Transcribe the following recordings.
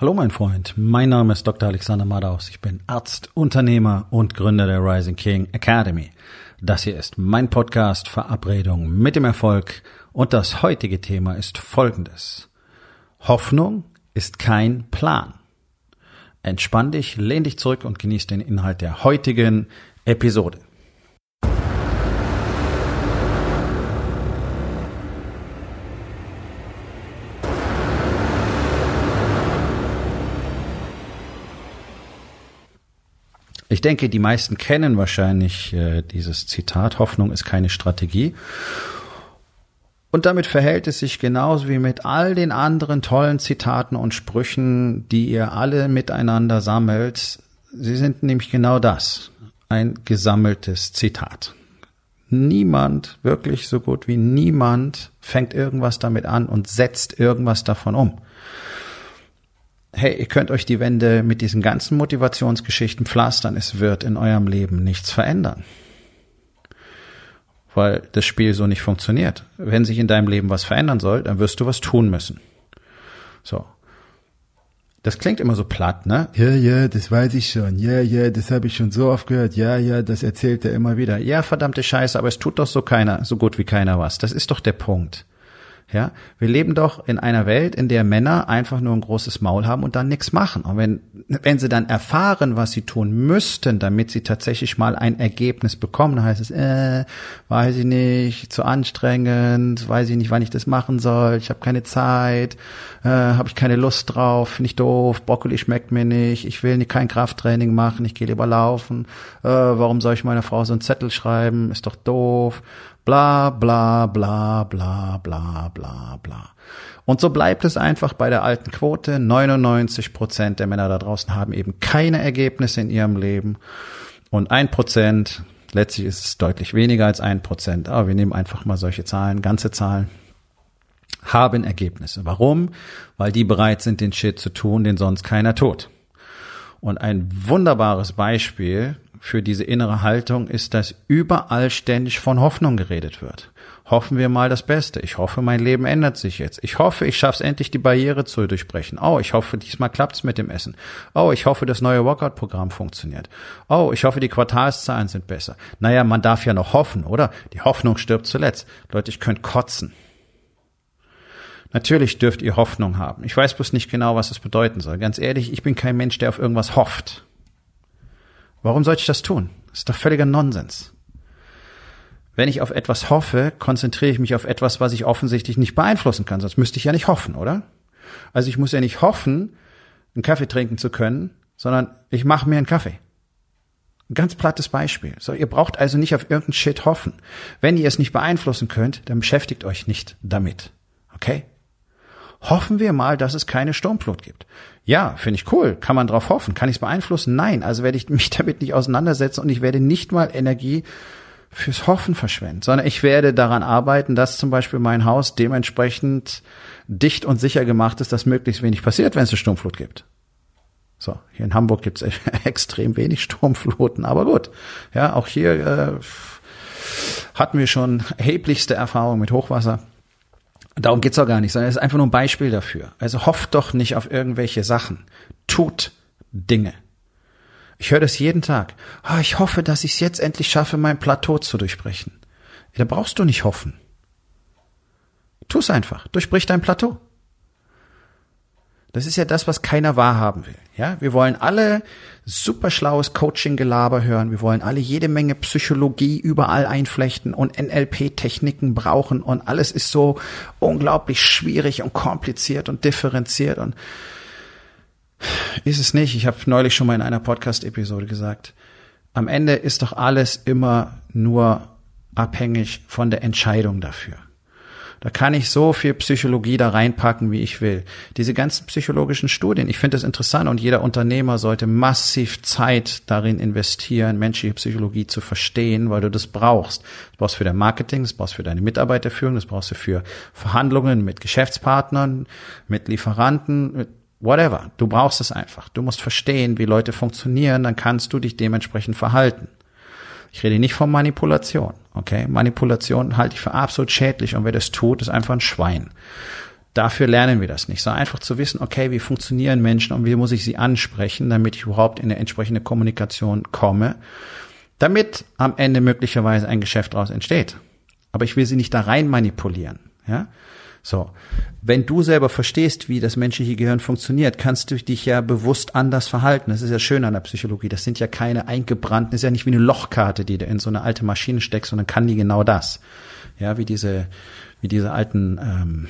Hallo mein Freund, mein Name ist Dr. Alexander Madaus. Ich bin Arzt, Unternehmer und Gründer der Rising King Academy. Das hier ist mein Podcast Verabredung mit dem Erfolg und das heutige Thema ist folgendes. Hoffnung ist kein Plan. Entspann dich, lehn dich zurück und genieß den Inhalt der heutigen Episode. Ich denke, die meisten kennen wahrscheinlich äh, dieses Zitat, Hoffnung ist keine Strategie. Und damit verhält es sich genauso wie mit all den anderen tollen Zitaten und Sprüchen, die ihr alle miteinander sammelt. Sie sind nämlich genau das, ein gesammeltes Zitat. Niemand, wirklich so gut wie niemand, fängt irgendwas damit an und setzt irgendwas davon um hey, ihr könnt euch die Wände mit diesen ganzen Motivationsgeschichten pflastern, es wird in eurem Leben nichts verändern. Weil das Spiel so nicht funktioniert. Wenn sich in deinem Leben was verändern soll, dann wirst du was tun müssen. So. Das klingt immer so platt, ne? Ja, ja, das weiß ich schon. Ja, ja, das habe ich schon so oft gehört. Ja, ja, das erzählt er immer wieder. Ja, verdammte Scheiße, aber es tut doch so keiner, so gut wie keiner was. Das ist doch der Punkt. Ja, wir leben doch in einer Welt, in der Männer einfach nur ein großes Maul haben und dann nichts machen. Und wenn, wenn sie dann erfahren, was sie tun müssten, damit sie tatsächlich mal ein Ergebnis bekommen, dann heißt es, äh, weiß ich nicht, zu anstrengend, weiß ich nicht, wann ich das machen soll, ich habe keine Zeit, äh, habe ich keine Lust drauf, finde ich doof, Brokkoli schmeckt mir nicht, ich will kein Krafttraining machen, ich gehe lieber laufen, äh, warum soll ich meiner Frau so einen Zettel schreiben, ist doch doof Bla bla bla bla bla bla bla. Und so bleibt es einfach bei der alten Quote. 99 Prozent der Männer da draußen haben eben keine Ergebnisse in ihrem Leben. Und ein Prozent, letztlich ist es deutlich weniger als ein Prozent, aber wir nehmen einfach mal solche Zahlen, ganze Zahlen, haben Ergebnisse. Warum? Weil die bereit sind, den Shit zu tun, den sonst keiner tut. Und ein wunderbares Beispiel für diese innere Haltung ist, dass überall ständig von Hoffnung geredet wird. Hoffen wir mal das Beste. Ich hoffe, mein Leben ändert sich jetzt. Ich hoffe, ich schaffe es endlich, die Barriere zu durchbrechen. Oh, ich hoffe, diesmal klappt's mit dem Essen. Oh, ich hoffe, das neue Workout-Programm funktioniert. Oh, ich hoffe, die Quartalszahlen sind besser. Naja, man darf ja noch hoffen, oder? Die Hoffnung stirbt zuletzt. Leute, ich könnte kotzen. Natürlich dürft ihr Hoffnung haben. Ich weiß bloß nicht genau, was es bedeuten soll. Ganz ehrlich, ich bin kein Mensch, der auf irgendwas hofft. Warum sollte ich das tun? Das ist doch völliger Nonsens. Wenn ich auf etwas hoffe, konzentriere ich mich auf etwas, was ich offensichtlich nicht beeinflussen kann, sonst müsste ich ja nicht hoffen, oder? Also ich muss ja nicht hoffen, einen Kaffee trinken zu können, sondern ich mache mir einen Kaffee. Ein ganz plattes Beispiel. So, ihr braucht also nicht auf irgendeinen Shit hoffen. Wenn ihr es nicht beeinflussen könnt, dann beschäftigt euch nicht damit. Okay? Hoffen wir mal, dass es keine Sturmflut gibt. Ja, finde ich cool. Kann man drauf hoffen? Kann ich es beeinflussen? Nein. Also werde ich mich damit nicht auseinandersetzen und ich werde nicht mal Energie fürs Hoffen verschwenden, sondern ich werde daran arbeiten, dass zum Beispiel mein Haus dementsprechend dicht und sicher gemacht ist, dass möglichst wenig passiert, wenn es eine Sturmflut gibt. So, hier in Hamburg gibt es extrem wenig Sturmfluten, aber gut. Ja, auch hier äh, hatten wir schon erheblichste Erfahrungen mit Hochwasser. Darum geht's auch gar nicht, sondern es ist einfach nur ein Beispiel dafür. Also hofft doch nicht auf irgendwelche Sachen. Tut Dinge. Ich höre das jeden Tag. Oh, ich hoffe, dass ich es jetzt endlich schaffe, mein Plateau zu durchbrechen. Da brauchst du nicht hoffen. Tu's einfach. Durchbrich dein Plateau. Das ist ja das, was keiner wahrhaben will. Ja, wir wollen alle super schlaues Coaching-Gelaber hören. Wir wollen alle jede Menge Psychologie überall einflechten und NLP-Techniken brauchen und alles ist so unglaublich schwierig und kompliziert und differenziert und ist es nicht. Ich habe neulich schon mal in einer Podcast-Episode gesagt. Am Ende ist doch alles immer nur abhängig von der Entscheidung dafür. Da kann ich so viel Psychologie da reinpacken, wie ich will. Diese ganzen psychologischen Studien, ich finde das interessant und jeder Unternehmer sollte massiv Zeit darin investieren, menschliche Psychologie zu verstehen, weil du das brauchst. Das brauchst du für dein Marketing, das brauchst du für deine Mitarbeiterführung, das brauchst du für Verhandlungen mit Geschäftspartnern, mit Lieferanten, mit whatever. Du brauchst es einfach. Du musst verstehen, wie Leute funktionieren, dann kannst du dich dementsprechend verhalten. Ich rede nicht von Manipulation. Okay, Manipulation halte ich für absolut schädlich und wer das tut, ist einfach ein Schwein. Dafür lernen wir das nicht, sondern einfach zu wissen, okay, wie funktionieren Menschen und wie muss ich sie ansprechen, damit ich überhaupt in eine entsprechende Kommunikation komme, damit am Ende möglicherweise ein Geschäft daraus entsteht. Aber ich will sie nicht da rein manipulieren, ja. So. Wenn du selber verstehst, wie das menschliche Gehirn funktioniert, kannst du dich ja bewusst anders verhalten. Das ist ja schön an der Psychologie. Das sind ja keine eingebrannten, ist ja nicht wie eine Lochkarte, die du in so eine alte Maschine steckst, sondern kann die genau das. Ja, wie diese, wie diese alten, ähm,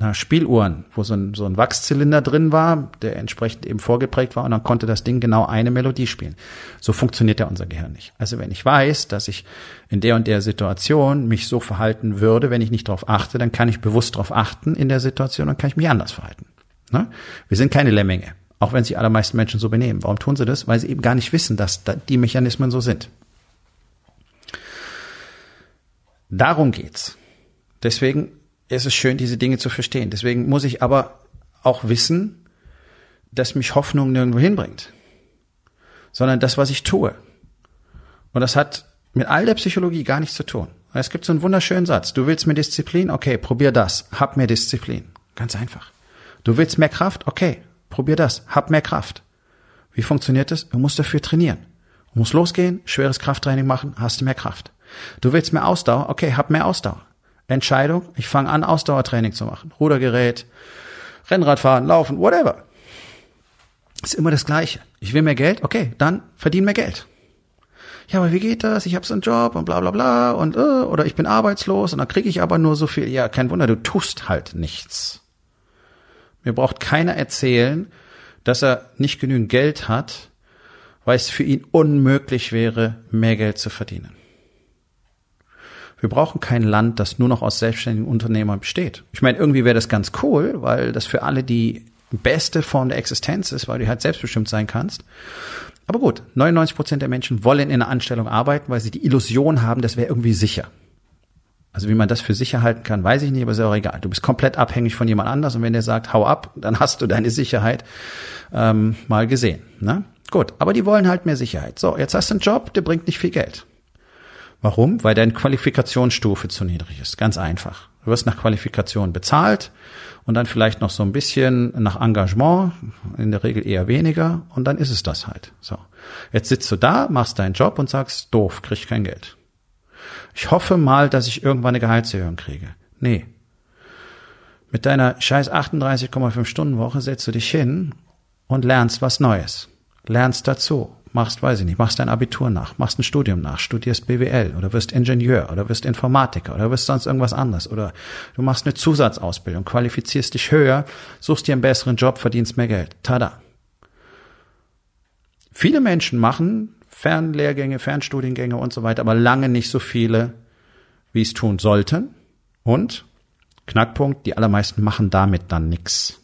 na, Spieluhren, wo so ein, so ein Wachszylinder drin war, der entsprechend eben vorgeprägt war und dann konnte das Ding genau eine Melodie spielen. So funktioniert ja unser Gehirn nicht. Also wenn ich weiß, dass ich in der und der Situation mich so verhalten würde, wenn ich nicht darauf achte, dann kann ich bewusst darauf achten in der Situation, dann kann ich mich anders verhalten. Ne? Wir sind keine Lemminge, auch wenn sich allermeisten Menschen so benehmen. Warum tun sie das? Weil sie eben gar nicht wissen, dass die Mechanismen so sind. Darum geht's. Deswegen es ist schön, diese Dinge zu verstehen. Deswegen muss ich aber auch wissen, dass mich Hoffnung nirgendwo hinbringt, sondern das, was ich tue. Und das hat mit all der Psychologie gar nichts zu tun. Es gibt so einen wunderschönen Satz. Du willst mehr Disziplin? Okay, probier das. Hab mehr Disziplin. Ganz einfach. Du willst mehr Kraft? Okay, probier das. Hab mehr Kraft. Wie funktioniert das? Du musst dafür trainieren. Du musst losgehen, schweres Krafttraining machen, hast du mehr Kraft. Du willst mehr Ausdauer? Okay, hab mehr Ausdauer. Entscheidung, ich fange an, Ausdauertraining zu machen. Rudergerät, Rennradfahren, Laufen, whatever. Ist immer das Gleiche. Ich will mehr Geld, okay, dann verdien mehr Geld. Ja, aber wie geht das? Ich habe so einen Job und bla bla bla und äh, oder ich bin arbeitslos und dann kriege ich aber nur so viel. Ja, kein Wunder, du tust halt nichts. Mir braucht keiner erzählen, dass er nicht genügend Geld hat, weil es für ihn unmöglich wäre, mehr Geld zu verdienen. Wir brauchen kein Land, das nur noch aus selbstständigen Unternehmern besteht. Ich meine, irgendwie wäre das ganz cool, weil das für alle die beste Form der Existenz ist, weil du halt selbstbestimmt sein kannst. Aber gut, 99 Prozent der Menschen wollen in einer Anstellung arbeiten, weil sie die Illusion haben, das wäre irgendwie sicher. Also wie man das für sicher halten kann, weiß ich nicht, aber ist auch egal. Du bist komplett abhängig von jemand anders und wenn der sagt, hau ab, dann hast du deine Sicherheit ähm, mal gesehen. Ne? Gut, aber die wollen halt mehr Sicherheit. So, jetzt hast du einen Job, der bringt nicht viel Geld. Warum? Weil deine Qualifikationsstufe zu niedrig ist. Ganz einfach. Du wirst nach Qualifikation bezahlt und dann vielleicht noch so ein bisschen nach Engagement, in der Regel eher weniger und dann ist es das halt. So. Jetzt sitzt du da, machst deinen Job und sagst, doof, krieg kein Geld. Ich hoffe mal, dass ich irgendwann eine Gehaltserhöhung kriege. Nee. Mit deiner scheiß 38,5 Stunden Woche setzt du dich hin und lernst was Neues. Lernst dazu machst, weiß ich nicht, machst dein Abitur nach, machst ein Studium nach, studierst BWL oder wirst Ingenieur oder wirst Informatiker oder wirst sonst irgendwas anderes oder du machst eine Zusatzausbildung, qualifizierst dich höher, suchst dir einen besseren Job, verdienst mehr Geld. Tada. Viele Menschen machen Fernlehrgänge, Fernstudiengänge und so weiter, aber lange nicht so viele, wie es tun sollten. Und Knackpunkt, die allermeisten machen damit dann nichts.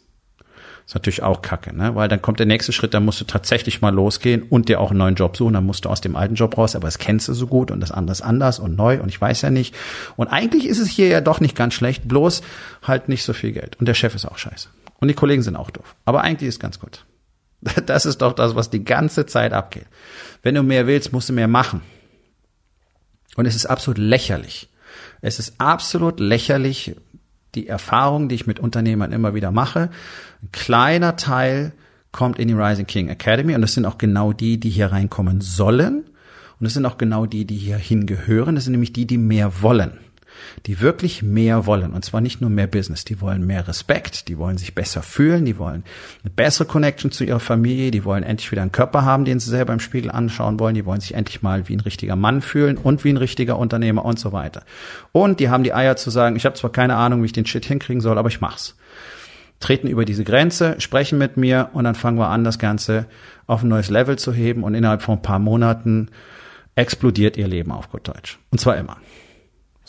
Ist natürlich auch kacke, ne? Weil dann kommt der nächste Schritt, dann musst du tatsächlich mal losgehen und dir auch einen neuen Job suchen. Dann musst du aus dem alten Job raus, aber das kennst du so gut und das andere ist anders und neu und ich weiß ja nicht. Und eigentlich ist es hier ja doch nicht ganz schlecht, bloß halt nicht so viel Geld. Und der Chef ist auch scheiße. Und die Kollegen sind auch doof. Aber eigentlich ist ganz gut. Das ist doch das, was die ganze Zeit abgeht. Wenn du mehr willst, musst du mehr machen. Und es ist absolut lächerlich. Es ist absolut lächerlich, die Erfahrung, die ich mit Unternehmern immer wieder mache. Ein kleiner Teil kommt in die Rising King Academy und das sind auch genau die, die hier reinkommen sollen. Und das sind auch genau die, die hier hingehören. Das sind nämlich die, die mehr wollen die wirklich mehr wollen. Und zwar nicht nur mehr Business, die wollen mehr Respekt, die wollen sich besser fühlen, die wollen eine bessere Connection zu ihrer Familie, die wollen endlich wieder einen Körper haben, den sie selber im Spiegel anschauen wollen, die wollen sich endlich mal wie ein richtiger Mann fühlen und wie ein richtiger Unternehmer und so weiter. Und die haben die Eier zu sagen, ich habe zwar keine Ahnung, wie ich den Shit hinkriegen soll, aber ich mach's treten über diese Grenze, sprechen mit mir und dann fangen wir an, das Ganze auf ein neues Level zu heben und innerhalb von ein paar Monaten explodiert ihr Leben auf gut Deutsch. Und zwar immer.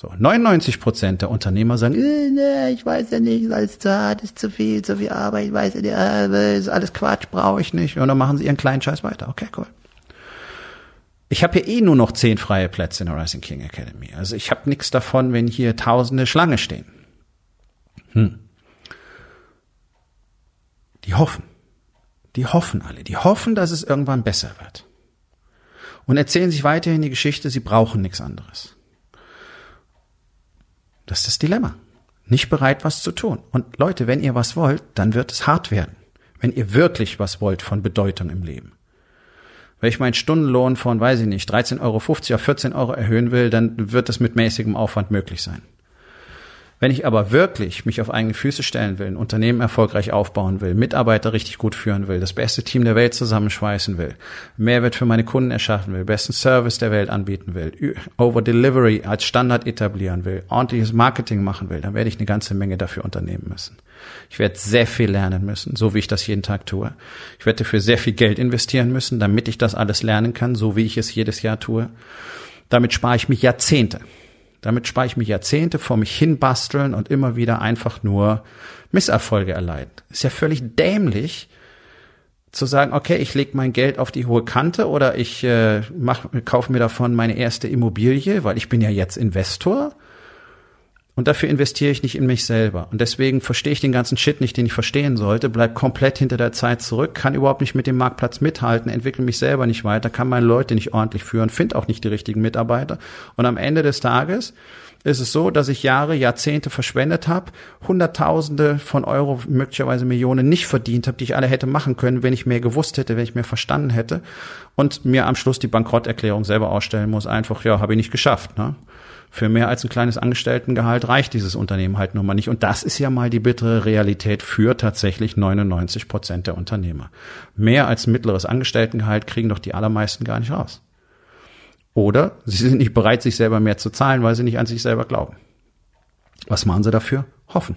So, 99 Prozent der Unternehmer sagen, äh, nee, ich weiß ja nicht, alles zu hart, ist zu viel, zu viel Arbeit, ich weiß ja nicht, äh, ist alles Quatsch, brauche ich nicht. Und dann machen sie ihren kleinen Scheiß weiter. Okay, cool. Ich habe hier eh nur noch zehn freie Plätze in der Rising King Academy. Also ich habe nichts davon, wenn hier tausende Schlange stehen. Hm. Die hoffen. Die hoffen alle. Die hoffen, dass es irgendwann besser wird. Und erzählen sich weiterhin die Geschichte, sie brauchen nichts anderes. Das ist das Dilemma. nicht bereit, was zu tun. Und Leute, wenn ihr was wollt, dann wird es hart werden. Wenn ihr wirklich was wollt von Bedeutung im Leben. Wenn ich meinen Stundenlohn von, weiß ich nicht, 13,50 Euro auf 14 Euro erhöhen will, dann wird das mit mäßigem Aufwand möglich sein. Wenn ich aber wirklich mich auf eigene Füße stellen will, ein Unternehmen erfolgreich aufbauen will, Mitarbeiter richtig gut führen will, das beste Team der Welt zusammenschweißen will, Mehrwert für meine Kunden erschaffen will, besten Service der Welt anbieten will, Over Delivery als Standard etablieren will, ordentliches Marketing machen will, dann werde ich eine ganze Menge dafür unternehmen müssen. Ich werde sehr viel lernen müssen, so wie ich das jeden Tag tue. Ich werde dafür sehr viel Geld investieren müssen, damit ich das alles lernen kann, so wie ich es jedes Jahr tue. Damit spare ich mich Jahrzehnte. Damit spare ich mich Jahrzehnte vor mich hinbasteln und immer wieder einfach nur Misserfolge erleiden. Ist ja völlig dämlich zu sagen, okay, ich lege mein Geld auf die hohe Kante oder ich äh, mach, kaufe mir davon meine erste Immobilie, weil ich bin ja jetzt Investor und dafür investiere ich nicht in mich selber. Und deswegen verstehe ich den ganzen Shit nicht, den ich verstehen sollte, bleib komplett hinter der Zeit zurück, kann überhaupt nicht mit dem Marktplatz mithalten, entwickle mich selber nicht weiter, kann meine Leute nicht ordentlich führen, finde auch nicht die richtigen Mitarbeiter. Und am Ende des Tages ist es so, dass ich Jahre, Jahrzehnte verschwendet habe, Hunderttausende von Euro, möglicherweise Millionen nicht verdient habe, die ich alle hätte machen können, wenn ich mehr gewusst hätte, wenn ich mehr verstanden hätte und mir am Schluss die Bankrotterklärung selber ausstellen muss. Einfach, ja, habe ich nicht geschafft. Ne? Für mehr als ein kleines Angestelltengehalt reicht dieses Unternehmen halt nun mal nicht. Und das ist ja mal die bittere Realität für tatsächlich 99 Prozent der Unternehmer. Mehr als mittleres Angestelltengehalt kriegen doch die allermeisten gar nicht raus. Oder sie sind nicht bereit, sich selber mehr zu zahlen, weil sie nicht an sich selber glauben. Was machen sie dafür? Hoffen.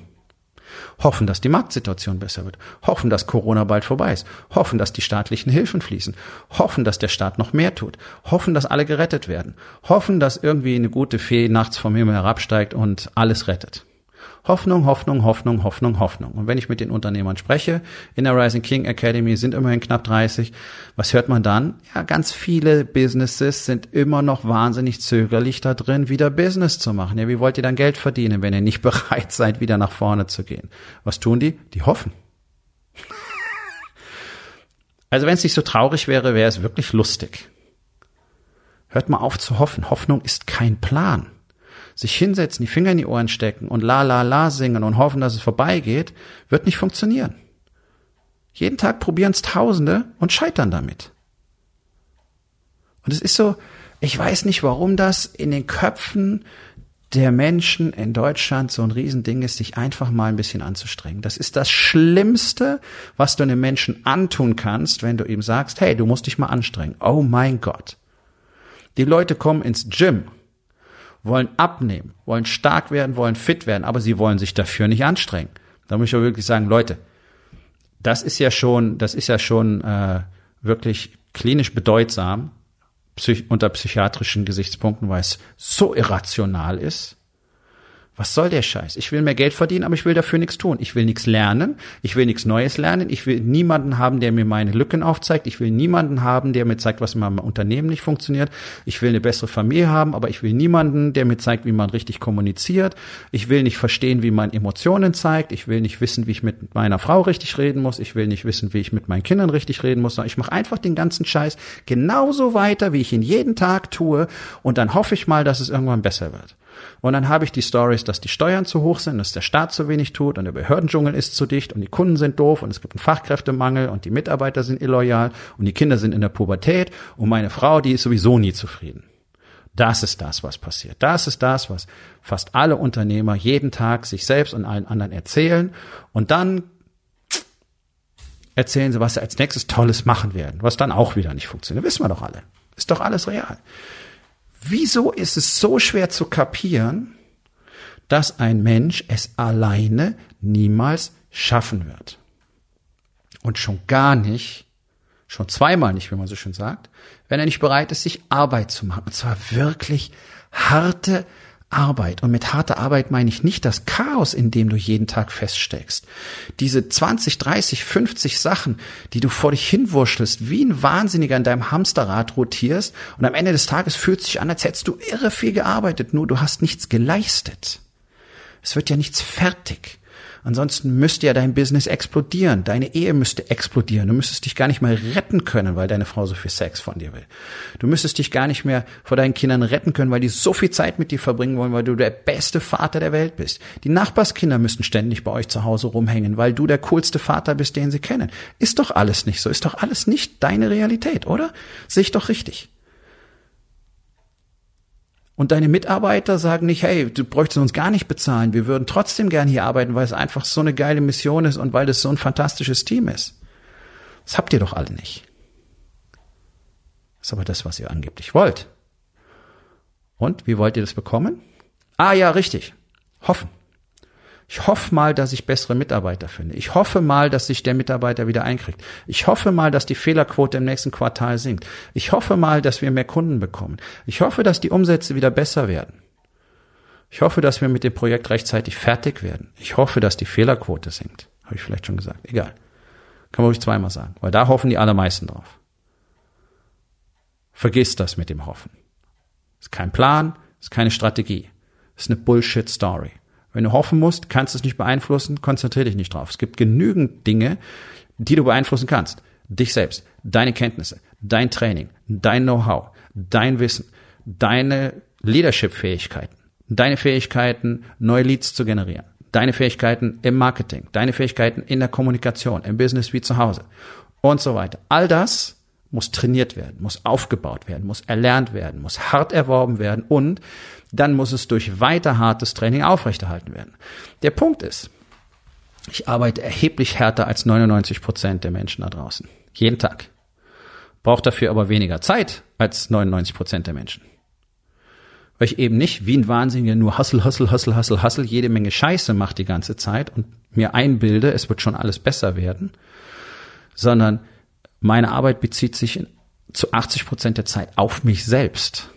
Hoffen, dass die Marktsituation besser wird. Hoffen, dass Corona bald vorbei ist. Hoffen, dass die staatlichen Hilfen fließen. Hoffen, dass der Staat noch mehr tut. Hoffen, dass alle gerettet werden. Hoffen, dass irgendwie eine gute Fee nachts vom Himmel herabsteigt und alles rettet. Hoffnung, Hoffnung, Hoffnung, Hoffnung, Hoffnung. Und wenn ich mit den Unternehmern spreche, in der Rising King Academy sind immerhin knapp 30, was hört man dann? Ja, ganz viele Businesses sind immer noch wahnsinnig zögerlich da drin, wieder Business zu machen. Ja, wie wollt ihr dann Geld verdienen, wenn ihr nicht bereit seid, wieder nach vorne zu gehen? Was tun die? Die hoffen. Also wenn es nicht so traurig wäre, wäre es wirklich lustig. Hört mal auf zu hoffen. Hoffnung ist kein Plan sich hinsetzen, die Finger in die Ohren stecken und la la la singen und hoffen, dass es vorbeigeht, wird nicht funktionieren. Jeden Tag probieren es Tausende und scheitern damit. Und es ist so, ich weiß nicht, warum das in den Köpfen der Menschen in Deutschland so ein Riesending ist, sich einfach mal ein bisschen anzustrengen. Das ist das Schlimmste, was du einem Menschen antun kannst, wenn du ihm sagst, hey, du musst dich mal anstrengen. Oh mein Gott. Die Leute kommen ins Gym wollen abnehmen, wollen stark werden, wollen fit werden, aber sie wollen sich dafür nicht anstrengen. Da muss ich auch wirklich sagen, Leute, das ist ja schon, das ist ja schon äh, wirklich klinisch bedeutsam psych unter psychiatrischen Gesichtspunkten, weil es so irrational ist was soll der Scheiß? Ich will mehr Geld verdienen, aber ich will dafür nichts tun. Ich will nichts lernen. Ich will nichts Neues lernen. Ich will niemanden haben, der mir meine Lücken aufzeigt. Ich will niemanden haben, der mir zeigt, was in meinem Unternehmen nicht funktioniert. Ich will eine bessere Familie haben, aber ich will niemanden, der mir zeigt, wie man richtig kommuniziert. Ich will nicht verstehen, wie man Emotionen zeigt. Ich will nicht wissen, wie ich mit meiner Frau richtig reden muss. Ich will nicht wissen, wie ich mit meinen Kindern richtig reden muss. Ich mache einfach den ganzen Scheiß genauso weiter, wie ich ihn jeden Tag tue. Und dann hoffe ich mal, dass es irgendwann besser wird. Und dann habe ich die Stories, dass die Steuern zu hoch sind, dass der Staat zu wenig tut und der Behördendschungel ist zu dicht und die Kunden sind doof und es gibt einen Fachkräftemangel und die Mitarbeiter sind illoyal und die Kinder sind in der Pubertät und meine Frau, die ist sowieso nie zufrieden. Das ist das, was passiert. Das ist das, was fast alle Unternehmer jeden Tag sich selbst und allen anderen erzählen. Und dann erzählen sie, was sie als nächstes Tolles machen werden, was dann auch wieder nicht funktioniert. Wissen wir doch alle. Ist doch alles real. Wieso ist es so schwer zu kapieren, dass ein Mensch es alleine niemals schaffen wird? Und schon gar nicht, schon zweimal nicht, wie man so schön sagt, wenn er nicht bereit ist, sich Arbeit zu machen. Und zwar wirklich harte Arbeit. Und mit harter Arbeit meine ich nicht das Chaos, in dem du jeden Tag feststeckst. Diese 20, 30, 50 Sachen, die du vor dich hinwurschtelst, wie ein Wahnsinniger in deinem Hamsterrad rotierst und am Ende des Tages fühlt sich an, als hättest du irre viel gearbeitet, nur du hast nichts geleistet. Es wird ja nichts fertig. Ansonsten müsste ja dein Business explodieren. Deine Ehe müsste explodieren. Du müsstest dich gar nicht mehr retten können, weil deine Frau so viel Sex von dir will. Du müsstest dich gar nicht mehr vor deinen Kindern retten können, weil die so viel Zeit mit dir verbringen wollen, weil du der beste Vater der Welt bist. Die Nachbarskinder müssten ständig bei euch zu Hause rumhängen, weil du der coolste Vater bist, den sie kennen. Ist doch alles nicht so. Ist doch alles nicht deine Realität, oder? Sehe ich doch richtig. Und deine Mitarbeiter sagen nicht, hey, du bräuchtest uns gar nicht bezahlen. Wir würden trotzdem gern hier arbeiten, weil es einfach so eine geile Mission ist und weil das so ein fantastisches Team ist. Das habt ihr doch alle nicht. Das ist aber das, was ihr angeblich wollt. Und wie wollt ihr das bekommen? Ah ja, richtig. Hoffen. Ich hoffe mal, dass ich bessere Mitarbeiter finde. Ich hoffe mal, dass sich der Mitarbeiter wieder einkriegt. Ich hoffe mal, dass die Fehlerquote im nächsten Quartal sinkt. Ich hoffe mal, dass wir mehr Kunden bekommen. Ich hoffe, dass die Umsätze wieder besser werden. Ich hoffe, dass wir mit dem Projekt rechtzeitig fertig werden. Ich hoffe, dass die Fehlerquote sinkt. Habe ich vielleicht schon gesagt. Egal. Kann man ruhig zweimal sagen. Weil da hoffen die allermeisten drauf. Vergiss das mit dem Hoffen. Ist kein Plan, ist keine Strategie. Ist eine Bullshit-Story. Wenn du hoffen musst, kannst du es nicht beeinflussen, konzentriere dich nicht drauf. Es gibt genügend Dinge, die du beeinflussen kannst. Dich selbst, deine Kenntnisse, dein Training, dein Know-how, dein Wissen, deine Leadership-Fähigkeiten, deine Fähigkeiten, neue Leads zu generieren, deine Fähigkeiten im Marketing, deine Fähigkeiten in der Kommunikation, im Business wie zu Hause und so weiter. All das muss trainiert werden, muss aufgebaut werden, muss erlernt werden, muss hart erworben werden und dann muss es durch weiter hartes Training aufrechterhalten werden. Der Punkt ist, ich arbeite erheblich härter als 99 Prozent der Menschen da draußen. Jeden Tag. Brauche dafür aber weniger Zeit als 99 Prozent der Menschen. Weil ich eben nicht wie ein Wahnsinniger nur Hustle, Hustle, Hustle, Hustle, Hustle jede Menge Scheiße mache die ganze Zeit und mir einbilde, es wird schon alles besser werden, sondern meine Arbeit bezieht sich zu 80 Prozent der Zeit auf mich selbst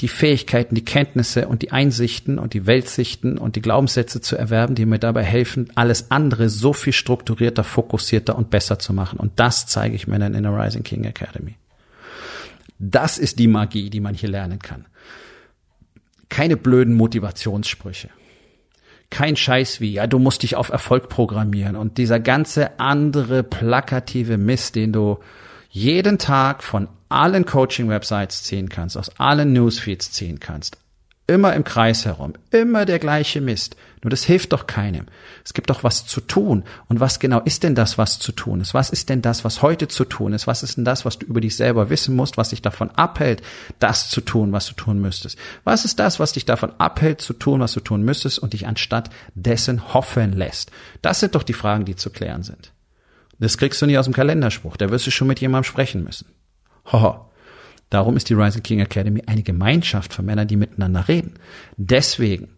die Fähigkeiten, die Kenntnisse und die Einsichten und die Weltsichten und die Glaubenssätze zu erwerben, die mir dabei helfen, alles andere so viel strukturierter, fokussierter und besser zu machen. Und das zeige ich mir dann in der Rising King Academy. Das ist die Magie, die man hier lernen kann. Keine blöden Motivationssprüche. Kein Scheiß wie, ja, du musst dich auf Erfolg programmieren und dieser ganze andere plakative Mist, den du jeden Tag von allen Coaching-Websites ziehen kannst, aus allen Newsfeeds ziehen kannst. Immer im Kreis herum, immer der gleiche Mist. Nur das hilft doch keinem. Es gibt doch was zu tun. Und was genau ist denn das, was zu tun ist? Was ist denn das, was heute zu tun ist? Was ist denn das, was du über dich selber wissen musst, was dich davon abhält, das zu tun, was du tun müsstest? Was ist das, was dich davon abhält, zu tun, was du tun müsstest und dich anstatt dessen hoffen lässt? Das sind doch die Fragen, die zu klären sind. Das kriegst du nicht aus dem Kalenderspruch. Da wirst du schon mit jemandem sprechen müssen. Hoho. Darum ist die Rising King Academy eine Gemeinschaft von Männern, die miteinander reden. Deswegen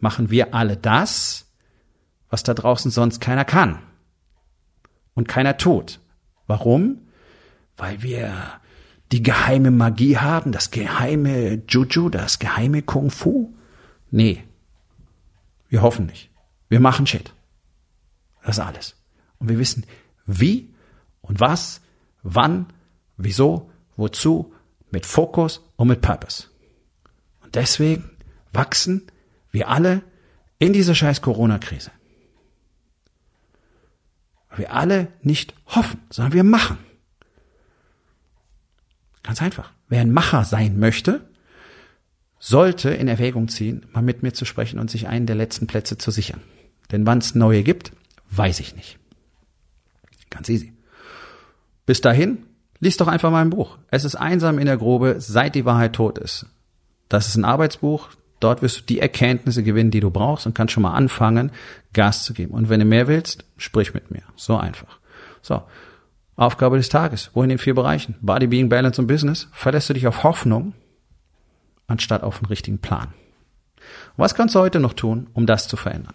machen wir alle das, was da draußen sonst keiner kann. Und keiner tut. Warum? Weil wir die geheime Magie haben, das geheime Juju, das geheime Kung Fu? Nee. Wir hoffen nicht. Wir machen Shit. Das ist alles. Und wir wissen, wie und was, wann, wieso, wozu, mit Fokus und mit Purpose. Und deswegen wachsen wir alle in dieser scheiß Corona-Krise. Wir alle nicht hoffen, sondern wir machen. Ganz einfach. Wer ein Macher sein möchte, sollte in Erwägung ziehen, mal mit mir zu sprechen und sich einen der letzten Plätze zu sichern. Denn wann es neue gibt, weiß ich nicht. Ganz easy. Bis dahin, lies doch einfach mal ein Buch. Es ist einsam in der Grube, seit die Wahrheit tot ist. Das ist ein Arbeitsbuch. Dort wirst du die Erkenntnisse gewinnen, die du brauchst und kannst schon mal anfangen, Gas zu geben. Und wenn du mehr willst, sprich mit mir. So einfach. So. Aufgabe des Tages. Wo in den vier Bereichen? Body, Being, Balance und Business. Verlässt du dich auf Hoffnung, anstatt auf einen richtigen Plan. was kannst du heute noch tun, um das zu verändern?